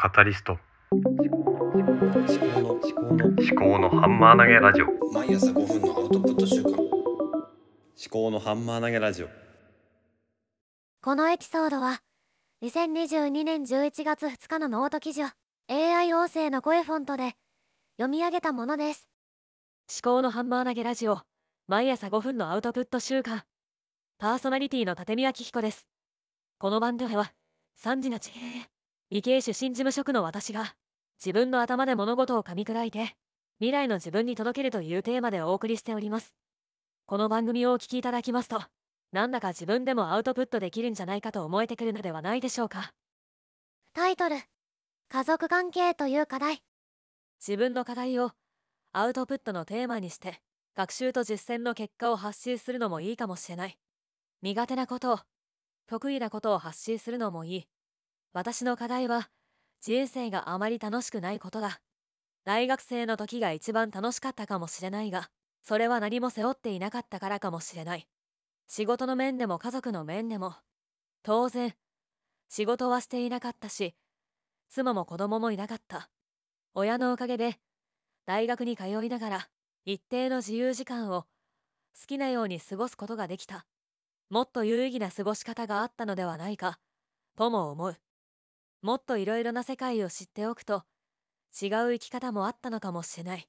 カタリスト。思考の思考の思考のハンマー投げラジオ。毎朝5分のアウトプット習慣。思考のハンマー投げラジオ。このエピソードは2022年11月2日のノート記事を AI 音声の CoeFont で読み上げたものです。思考のハンマー投げラジオ毎朝5分のアウトプット習慣。パーソナリティの立見明彦です。この番組は3時の地理系出身事務職の私が自分の頭で物事を噛み砕いて未来の自分に届けるというテーマでお送りしております。この番組をお聞きいただきますとなんだか自分でもアウトプットできるんじゃないかと思えてくるのではないでしょうか。タイトル家族関係という課題。自分の課題をアウトプットのテーマにして学習と実践の結果を発信するのもいいかもしれない。苦手なことを得意なことを発信するのもいい私の課題は人生があまり楽しくないことだ。大学生の時が一番楽しかったかもしれないがそれは何も背負っていなかったからかもしれない。仕事の面でも家族の面でも当然仕事はしていなかったし妻も子供もいなかった。親のおかげで大学に通いながら一定の自由時間を好きなように過ごすことができた。もっと有意義な過ごし方があったのではないかとも思う。もっといろいろな世界を知っておくと違う生き方もあったのかもしれない。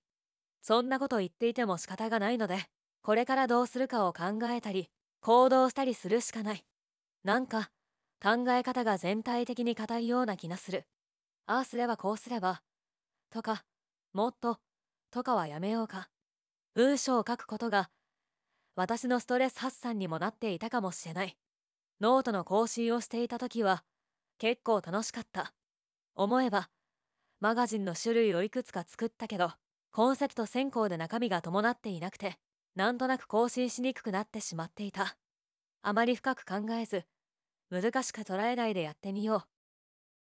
そんなこと言っていても仕方がないのでこれからどうするかを考えたり行動したりするしかない。なんか考え方が全体的に硬いような気がする。ああすればこうすればとかもっととかはやめようか。文章を書くことが私のストレス発散にもなっていたかもしれない。ノートの更新をしていた時は結構楽しかった。思えばマガジンの種類をいくつか作ったけどコンセプト先行で中身が伴っていなくてなんとなく更新しにくくなってしまっていた。あまり深く考えず難しく捉えないでやってみよ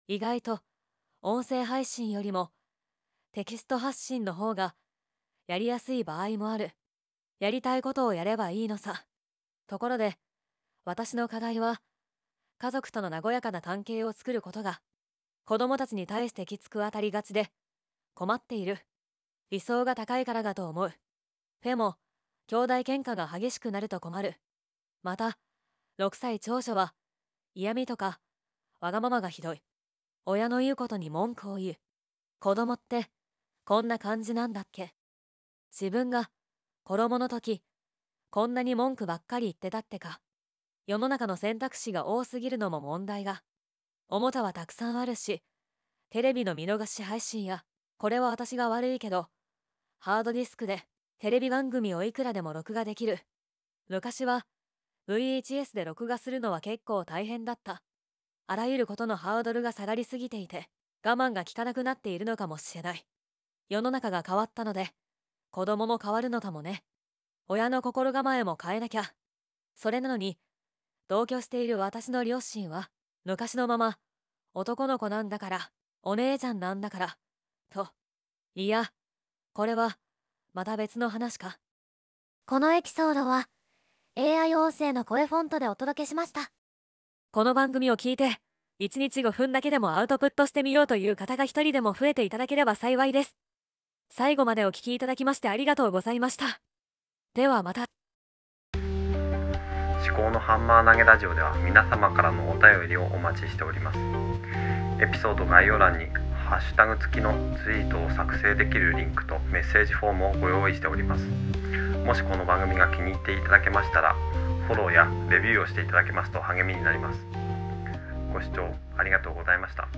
う。意外と音声配信よりもテキスト発信の方がやりやすい場合もある。やりたいことをやればいいのさ。ところで私の課題は家族との和やかな関係を作ることが子供たちに対してきつく当たりがちで困っている。理想が高いからだと思う。フェも兄弟喧嘩が激しくなると困る。また6歳長女は嫌味とかわがままがひどい。親の言うことに文句を言う。子供ってこんな感じなんだっけ。自分が子供の時こんなに文句ばっかり言ってたってか。世の中の選択肢が多すぎるのも問題がおもちゃはたくさんあるしテレビの見逃し配信やこれは私が悪いけどハードディスクでテレビ番組をいくらでも録画できる。昔は VHS で録画するのは結構大変だった。あらゆることのハードルが下がりすぎていて我慢が効かなくなっているのかもしれない。世の中が変わったので子供も変わるのかもね。親の心構えも変えなきゃ。それなのに同居している私の両親は昔のまま男の子なんだからお姉ちゃんなんだからといやこれはまた別の話か。このエピソードは AI 音声の声フォントでお届けしました。この番組を聞いて1日5分だけでもアウトプットしてみようという方が一人でも増えていただければ幸いです。最後までお聞きいただきましてありがとうございました。ではまた思考のハンマー投げラジオでは皆様からのお便りをお待ちしております。エピソード概要欄にハッシュタグ付きのツイートを作成できるリンクとメッセージフォームをご用意しております。もしこの番組が気に入っていただけましたらフォローやレビューをしていただけますと励みになります。ご視聴ありがとうございました。